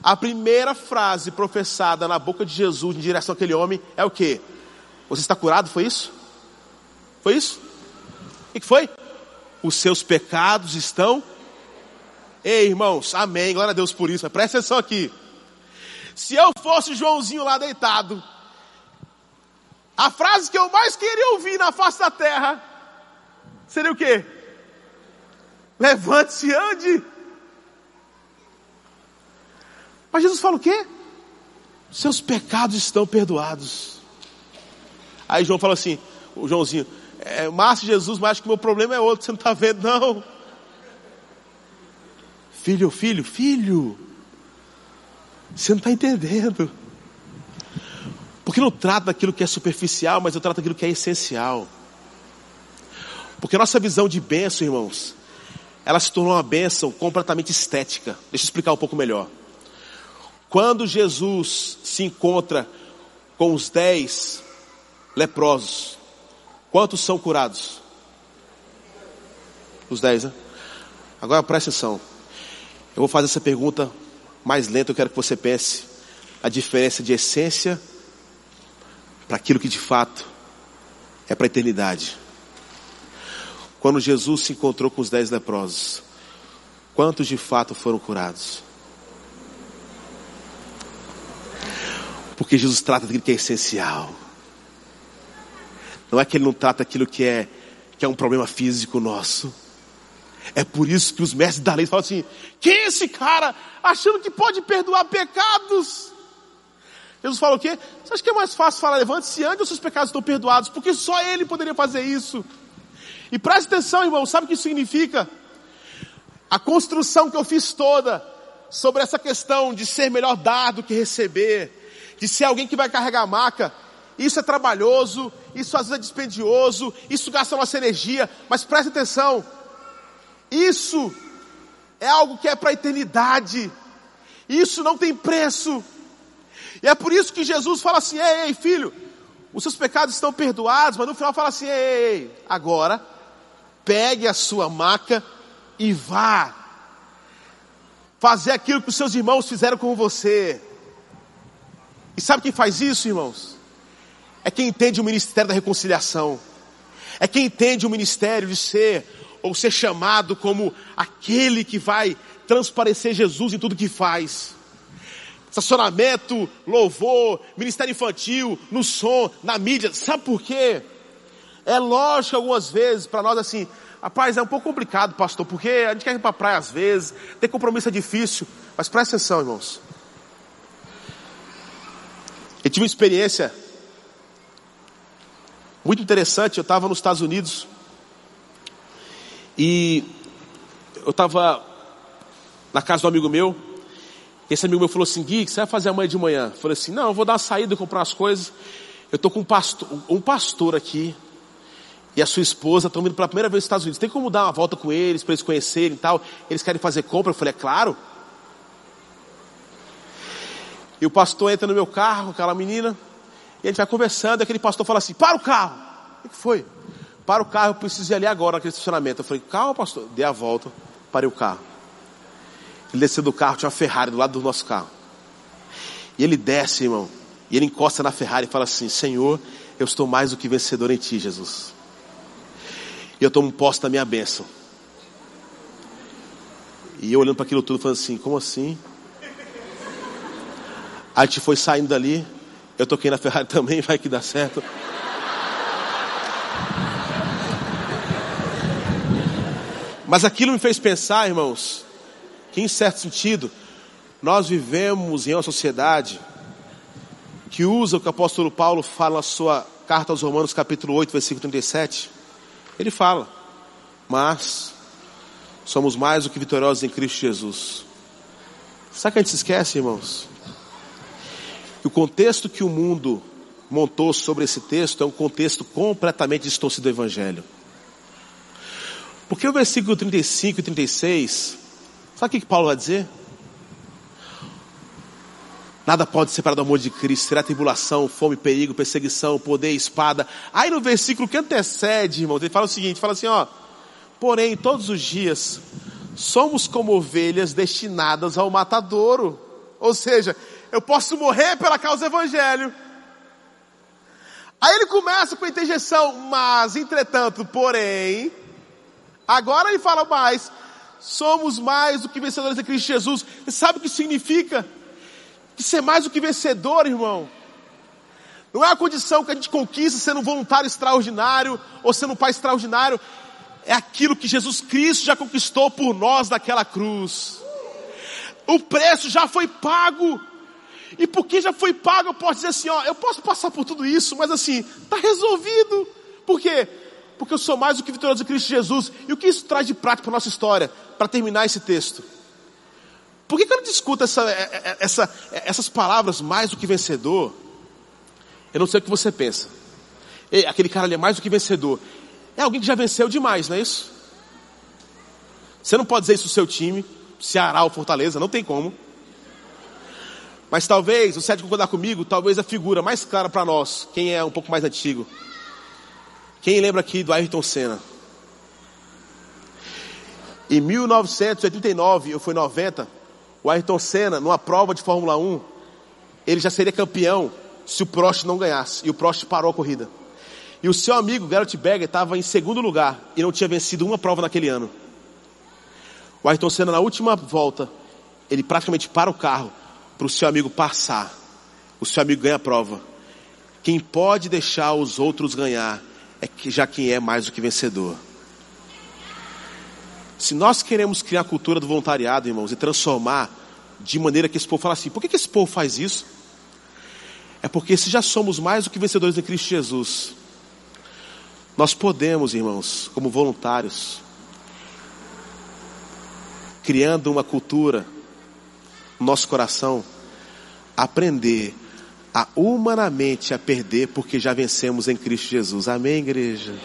a primeira frase professada na boca de Jesus em direção àquele homem é o que? Você está curado? Foi isso? Foi isso? O que foi? Os seus pecados estão. Ei, irmãos, amém. Glória a Deus por isso. Presta atenção aqui. Se eu fosse Joãozinho lá deitado, a frase que eu mais queria ouvir na face da terra seria o quê? Levante-se, ande. Mas Jesus fala o quê? Seus pecados estão perdoados. Aí João fala assim, o Joãozinho, é, Márcio Jesus, mas acho que meu problema é outro, você não está vendo não. Filho, filho, filho, você não está entendendo. Porque não trata daquilo que é superficial, mas eu trato daquilo que é essencial. Porque a nossa visão de bênção, irmãos, ela se tornou uma bênção completamente estética. Deixa eu explicar um pouco melhor. Quando Jesus se encontra com os dez leprosos, quantos são curados? Os dez, né? Agora presta atenção. Eu vou fazer essa pergunta mais lenta, eu quero que você pense a diferença de essência para aquilo que de fato é para a eternidade. Quando Jesus se encontrou com os dez leprosos, quantos de fato foram curados? Porque Jesus trata daquilo que é essencial. Não é que ele não trata aquilo que é, que é um problema físico nosso. É por isso que os mestres da lei falam assim: quem é esse cara achando que pode perdoar pecados? Jesus fala o quê? Você acha que é mais fácil falar, levante-se antes os seus pecados estão perdoados? Porque só ele poderia fazer isso. E preste atenção, irmão, sabe o que isso significa? A construção que eu fiz toda sobre essa questão de ser melhor dar do que receber, de ser alguém que vai carregar a maca, isso é trabalhoso, isso às vezes é dispendioso, isso gasta nossa energia, mas preste atenção, isso é algo que é para a eternidade, isso não tem preço, e é por isso que Jesus fala assim: ei, ei, filho, os seus pecados estão perdoados, mas no final fala assim: ei, ei, agora, pegue a sua maca e vá fazer aquilo que os seus irmãos fizeram com você. E sabe quem faz isso, irmãos? É quem entende o ministério da reconciliação. É quem entende o ministério de ser ou ser chamado como aquele que vai transparecer Jesus em tudo que faz. Estacionamento, louvor, ministério infantil, no som, na mídia. Sabe por quê? É lógico algumas vezes para nós assim, rapaz, é um pouco complicado, pastor, porque a gente quer ir para a praia às vezes, ter compromisso é difícil, mas presta atenção, irmãos. Eu tive uma experiência muito interessante. Eu estava nos Estados Unidos e eu estava na casa do amigo meu. Esse amigo meu falou assim: Gui, o que você vai fazer amanhã de manhã? Eu falei assim: Não, eu vou dar uma saída, comprar as coisas. Eu estou com um pastor, um pastor aqui e a sua esposa estão indo pela primeira vez nos Estados Unidos. Tem como dar uma volta com eles, para eles conhecerem e tal? Eles querem fazer compra? Eu falei: É claro. E o pastor entra no meu carro, aquela menina, e a gente vai conversando, e aquele pastor fala assim, para o carro. O que foi? Para o carro, eu preciso ir ali agora, naquele estacionamento. Eu falei, calma pastor. Dei a volta, parei o carro. Ele desceu do carro, tinha uma Ferrari do lado do nosso carro. E ele desce, irmão, e ele encosta na Ferrari e fala assim, Senhor, eu estou mais do que vencedor em Ti, Jesus. E eu tomo posse da minha bênção. E eu olhando para aquilo tudo, falando assim, como assim? A gente foi saindo dali. Eu toquei na Ferrari também, vai que dá certo. Mas aquilo me fez pensar, irmãos, que em certo sentido, nós vivemos em uma sociedade que usa o que o apóstolo Paulo fala na sua carta aos Romanos, capítulo 8, versículo 37. Ele fala, mas somos mais do que vitoriosos em Cristo Jesus. Sabe que a gente se esquece, irmãos? o contexto que o mundo montou sobre esse texto é um contexto completamente distorcido do Evangelho. Porque o versículo 35 e 36, sabe o que Paulo vai dizer? Nada pode separar do amor de Cristo, será tribulação, fome, perigo, perseguição, poder, espada. Aí no versículo que antecede, irmão, ele fala o seguinte, fala assim, ó, porém todos os dias somos como ovelhas destinadas ao matadouro. Ou seja, eu posso morrer pela causa do evangelho. Aí ele começa com a interjeição, mas entretanto, porém, agora ele fala mais, somos mais do que vencedores em Cristo Jesus. Você sabe o que significa? Que ser mais do que vencedor, irmão. Não é a condição que a gente conquista sendo um voluntário extraordinário ou sendo um pai extraordinário. É aquilo que Jesus Cristo já conquistou por nós naquela cruz. O preço já foi pago. E porque já foi pago, eu posso dizer assim, ó, eu posso passar por tudo isso, mas assim, está resolvido. Por quê? Porque eu sou mais do que vitorioso de Cristo Jesus. E o que isso traz de prática para a nossa história? Para terminar esse texto. Por que, que eu não discuto essa, é, é, essa, é, essas palavras mais do que vencedor? Eu não sei o que você pensa. Ei, aquele cara ali é mais do que vencedor. É alguém que já venceu demais, não é isso? Você não pode dizer isso do seu time, Ceará ou Fortaleza, não tem como. Mas talvez, há de concordar comigo, talvez a figura mais clara para nós, quem é um pouco mais antigo. Quem lembra aqui do Ayrton Senna? Em 1989, ou foi 90, o Ayrton Senna, numa prova de Fórmula 1, ele já seria campeão se o Prost não ganhasse. E o Prost parou a corrida. E o seu amigo Garrett Berger estava em segundo lugar e não tinha vencido uma prova naquele ano. O Ayrton Senna, na última volta, ele praticamente para o carro para o seu amigo passar. O seu amigo ganha a prova. Quem pode deixar os outros ganhar é que já quem é mais do que vencedor. Se nós queremos criar a cultura do voluntariado, irmãos, e transformar de maneira que esse povo fala assim, por que, que esse povo faz isso? É porque se já somos mais do que vencedores em Cristo Jesus, nós podemos, irmãos, como voluntários, criando uma cultura no nosso coração, aprender a humanamente a perder, porque já vencemos em Cristo Jesus. Amém, igreja?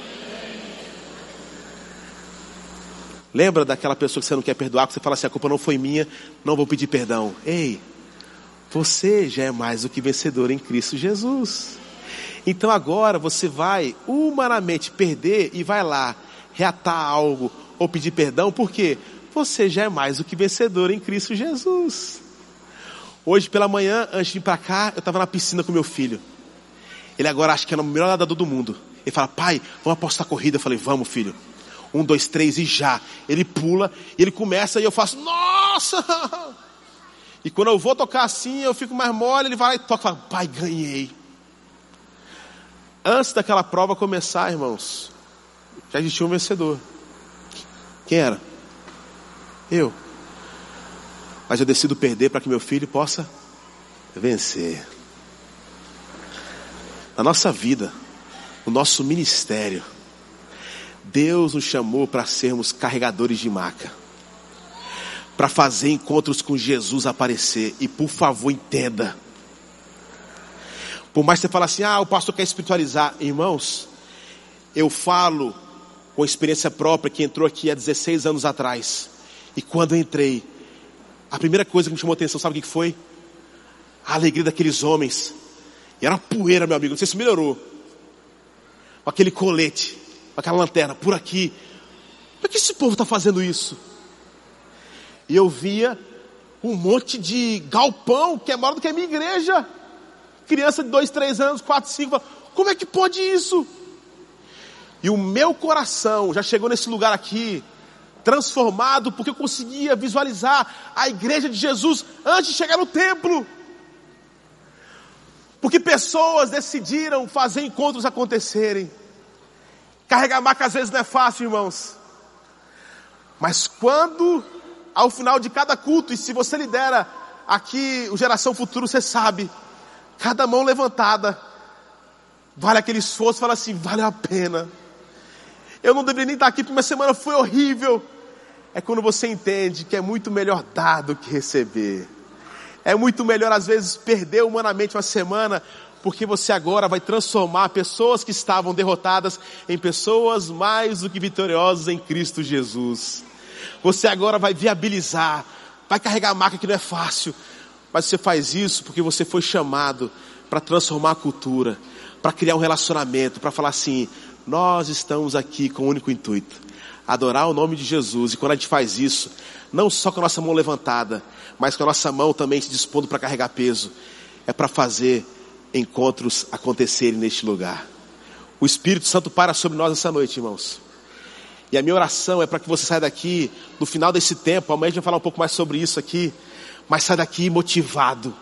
Lembra daquela pessoa que você não quer perdoar, que você fala assim, a culpa não foi minha, não vou pedir perdão. Ei, você já é mais do que vencedor em Cristo Jesus. Então agora você vai humanamente perder e vai lá reatar algo ou pedir perdão, porque você já é mais do que vencedor em Cristo Jesus. Hoje pela manhã, antes de ir para cá, eu estava na piscina com meu filho. Ele agora acha que é o melhor nadador do mundo. Ele fala, pai, vamos apostar corrida. Eu falei, vamos filho. Um, dois, três e já. Ele pula, ele começa e eu faço, nossa! E quando eu vou tocar assim, eu fico mais mole, ele vai lá e toca fala, pai, ganhei. Antes daquela prova começar, irmãos, já existia um vencedor. Quem era? Eu. Mas eu decido perder para que meu filho possa vencer. Na nossa vida, no nosso ministério, Deus nos chamou para sermos carregadores de maca. Para fazer encontros com Jesus aparecer. E por favor, entenda. Por mais que você fale assim, ah, o pastor quer espiritualizar. Irmãos, eu falo com experiência própria que entrou aqui há 16 anos atrás. E quando eu entrei, a primeira coisa que me chamou a atenção, sabe o que foi? A alegria daqueles homens. E era poeira, meu amigo, não sei se melhorou. Com aquele colete aquela lanterna, por aqui. Por que esse povo está fazendo isso? E eu via um monte de galpão que é maior do que a minha igreja. Criança de dois, três anos, quatro, cinco. Como é que pode isso? E o meu coração já chegou nesse lugar aqui, transformado, porque eu conseguia visualizar a igreja de Jesus antes de chegar no templo. Porque pessoas decidiram fazer encontros acontecerem. Carregar maca às vezes não é fácil, irmãos. Mas quando, ao final de cada culto, e se você lidera aqui o Geração Futuro, você sabe, cada mão levantada, vale aquele esforço, fala assim, vale a pena. Eu não deveria nem estar aqui porque minha semana foi horrível. É quando você entende que é muito melhor dar do que receber. É muito melhor, às vezes, perder humanamente uma semana porque você agora vai transformar pessoas que estavam derrotadas em pessoas mais do que vitoriosas em Cristo Jesus. Você agora vai viabilizar, vai carregar a marca que não é fácil, mas você faz isso porque você foi chamado para transformar a cultura, para criar um relacionamento, para falar assim: nós estamos aqui com o um único intuito, adorar o nome de Jesus. E quando a gente faz isso, não só com a nossa mão levantada, mas com a nossa mão também se dispondo para carregar peso, é para fazer encontros acontecerem neste lugar. O Espírito Santo para sobre nós essa noite, irmãos. E a minha oração é para que você saia daqui, no final desse tempo, amanhã a gente vai falar um pouco mais sobre isso aqui, mas saia daqui motivado.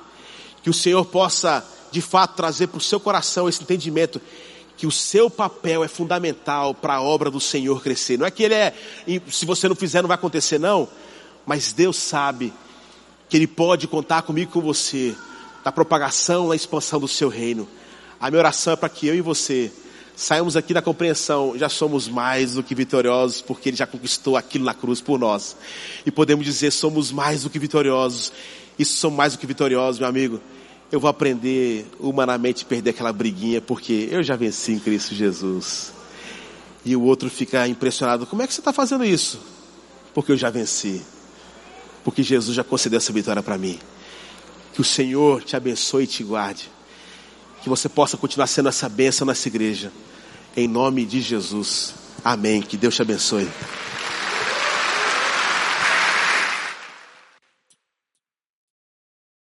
Que o Senhor possa, de fato, trazer para o seu coração esse entendimento que o seu papel é fundamental para a obra do Senhor crescer. Não é que ele é, se você não fizer não vai acontecer não, mas Deus sabe que Ele pode contar comigo com você na propagação, na expansão do seu reino. A minha oração é para que eu e você saímos aqui da compreensão, já somos mais do que vitoriosos, porque Ele já conquistou aquilo na cruz por nós. E podemos dizer, somos mais do que vitoriosos. Isso somos mais do que vitoriosos, meu amigo. Eu vou aprender humanamente a perder aquela briguinha, porque eu já venci em Cristo Jesus. E o outro fica impressionado, como é que você está fazendo isso? Porque eu já venci. Porque Jesus já concedeu essa vitória para mim. Que o Senhor te abençoe e te guarde. Que você possa continuar sendo essa bênção nessa igreja. Em nome de Jesus. Amém. Que Deus te abençoe.